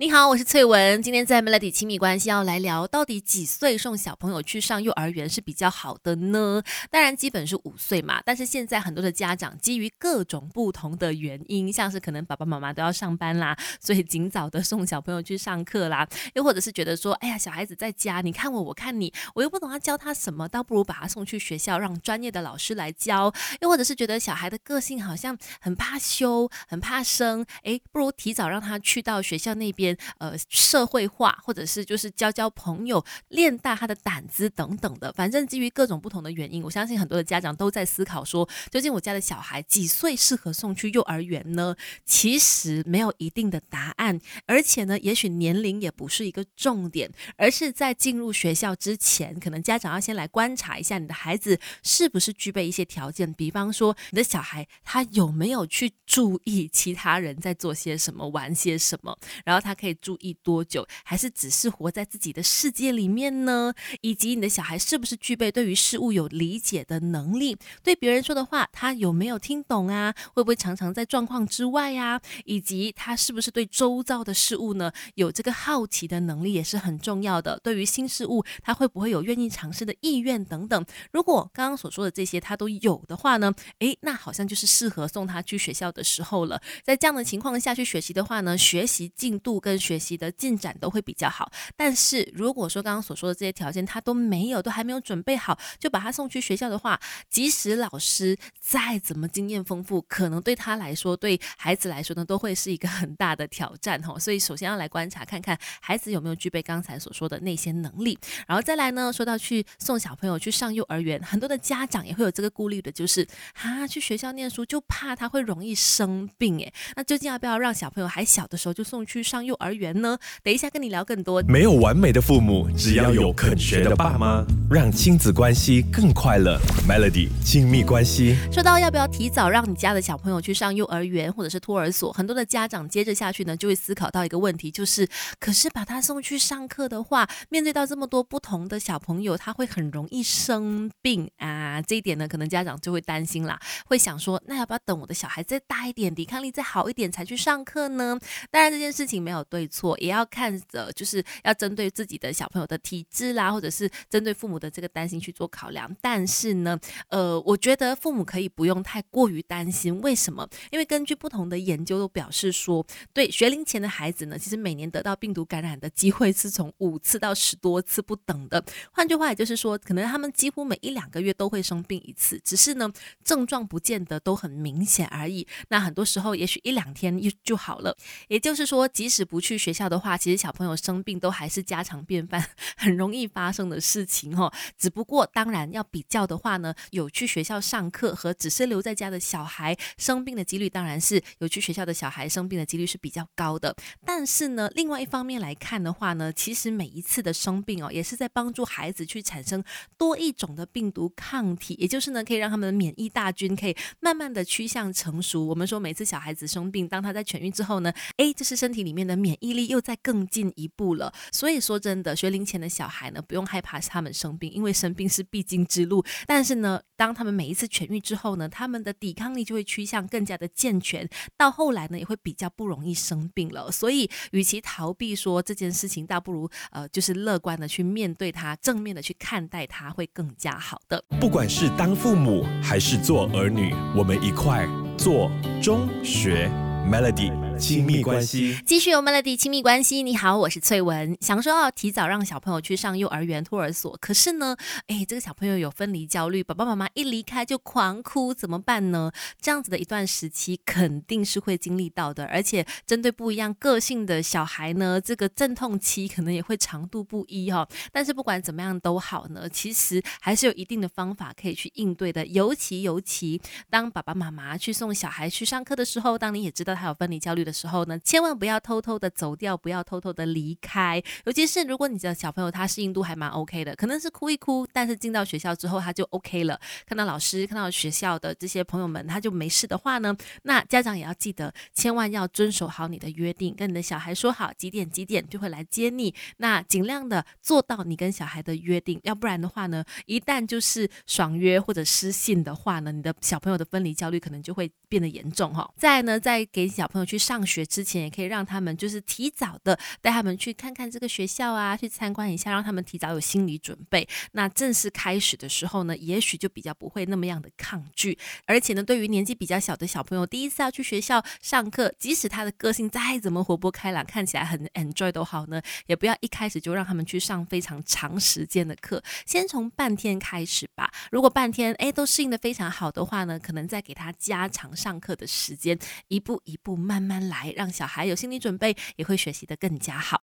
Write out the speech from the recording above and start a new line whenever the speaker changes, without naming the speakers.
你好，我是翠文。今天在 Melody 亲密关系要来聊，到底几岁送小朋友去上幼儿园是比较好的呢？当然，基本是五岁嘛。但是现在很多的家长基于各种不同的原因，像是可能爸爸妈妈都要上班啦，所以尽早的送小朋友去上课啦。又或者是觉得说，哎呀，小孩子在家，你看我，我看你，我又不懂要教他什么，倒不如把他送去学校，让专业的老师来教。又或者是觉得小孩的个性好像很怕羞，很怕生，哎，不如提早让他去到学校那边。呃，社会化，或者是就是交交朋友，练大他的胆子等等的，反正基于各种不同的原因，我相信很多的家长都在思考说，究竟我家的小孩几岁适合送去幼儿园呢？其实没有一定的答案，而且呢，也许年龄也不是一个重点，而是在进入学校之前，可能家长要先来观察一下你的孩子是不是具备一些条件，比方说你的小孩他有没有去注意其他人在做些什么，玩些什么，然后他。可以注意多久，还是只是活在自己的世界里面呢？以及你的小孩是不是具备对于事物有理解的能力？对别人说的话，他有没有听懂啊？会不会常常在状况之外呀？以及他是不是对周遭的事物呢有这个好奇的能力也是很重要的。对于新事物，他会不会有愿意尝试的意愿等等？如果刚刚所说的这些他都有的话呢？诶，那好像就是适合送他去学校的时候了。在这样的情况下去学习的话呢，学习进度跟跟学习的进展都会比较好，但是如果说刚刚所说的这些条件他都没有，都还没有准备好，就把他送去学校的话，即使老师再怎么经验丰富，可能对他来说，对孩子来说呢，都会是一个很大的挑战哈。所以首先要来观察看看孩子有没有具备刚才所说的那些能力，然后再来呢，说到去送小朋友去上幼儿园，很多的家长也会有这个顾虑的，就是啊，去学校念书就怕他会容易生病诶。那究竟要不要让小朋友还小的时候就送去上幼儿园呢？等一下跟你聊更多。
没有完美的父母，只要有肯学的爸妈，让亲子关系更快乐。Melody 亲密关系。
说到要不要提早让你家的小朋友去上幼儿园或者是托儿所，很多的家长接着下去呢，就会思考到一个问题，就是可是把他送去上课的话，面对到这么多不同的小朋友，他会很容易生病啊。这一点呢，可能家长就会担心啦，会想说，那要不要等我的小孩再大一点，抵抗力再好一点才去上课呢？当然这件事情没有。对错也要看着，就是要针对自己的小朋友的体质啦，或者是针对父母的这个担心去做考量。但是呢，呃，我觉得父母可以不用太过于担心。为什么？因为根据不同的研究都表示说，对学龄前的孩子呢，其实每年得到病毒感染的机会是从五次到十多次不等的。换句话也就是说，可能他们几乎每一两个月都会生病一次，只是呢症状不见得都很明显而已。那很多时候也许一两天就就好了。也就是说，即使不去学校的话，其实小朋友生病都还是家常便饭，很容易发生的事情哈。只不过当然要比较的话呢，有去学校上课和只是留在家的小孩生病的几率，当然是有去学校的小孩生病的几率是比较高的。但是呢，另外一方面来看的话呢，其实每一次的生病哦，也是在帮助孩子去产生多一种的病毒抗体，也就是呢，可以让他们的免疫大军可以慢慢的趋向成熟。我们说每次小孩子生病，当他在痊愈之后呢，哎，这是身体里面的免疫力。又再更进一步了，所以说真的，学龄前的小孩呢，不用害怕他们生病，因为生病是必经之路。但是呢，当他们每一次痊愈之后呢，他们的抵抗力就会趋向更加的健全，到后来呢，也会比较不容易生病了。所以，与其逃避说这件事情，倒不如呃，就是乐观的去面对它，正面的去看待它，会更加好的。
不管是当父母还是做儿女，我们一块做中学。Melody 亲密关系，
继续有 Melody 亲密关系。你好，我是翠文。想说要提早让小朋友去上幼儿园、托儿所，可是呢，哎，这个小朋友有分离焦虑，爸爸妈妈一离开就狂哭，怎么办呢？这样子的一段时期肯定是会经历到的，而且针对不一样个性的小孩呢，这个阵痛期可能也会长度不一哈。但是不管怎么样都好呢，其实还是有一定的方法可以去应对的。尤其尤其当爸爸妈妈去送小孩去上课的时候，当你也知道。他有分离焦虑的的时候呢，千万不要偷偷的走掉，不要偷偷的离开。尤其是如果你的小朋友他适应度还蛮 OK 的，可能是哭一哭，但是进到学校之后他就 OK 了。看到老师，看到学校的这些朋友们，他就没事的话呢，那家长也要记得，千万要遵守好你的约定，跟你的小孩说好几点几点就会来接你。那尽量的做到你跟小孩的约定，要不然的话呢，一旦就是爽约或者失信的话呢，你的小朋友的分离焦虑可能就会变得严重哈。再呢，再。给小朋友去上学之前，也可以让他们就是提早的带他们去看看这个学校啊，去参观一下，让他们提早有心理准备。那正式开始的时候呢，也许就比较不会那么样的抗拒。而且呢，对于年纪比较小的小朋友，第一次要去学校上课，即使他的个性再怎么活泼开朗，看起来很 enjoy 都好呢，也不要一开始就让他们去上非常长时间的课，先从半天开始吧。如果半天哎都适应的非常好的话呢，可能再给他加长上课的时间，一步一步慢慢来，让小孩有心理准备，也会学习的更加好。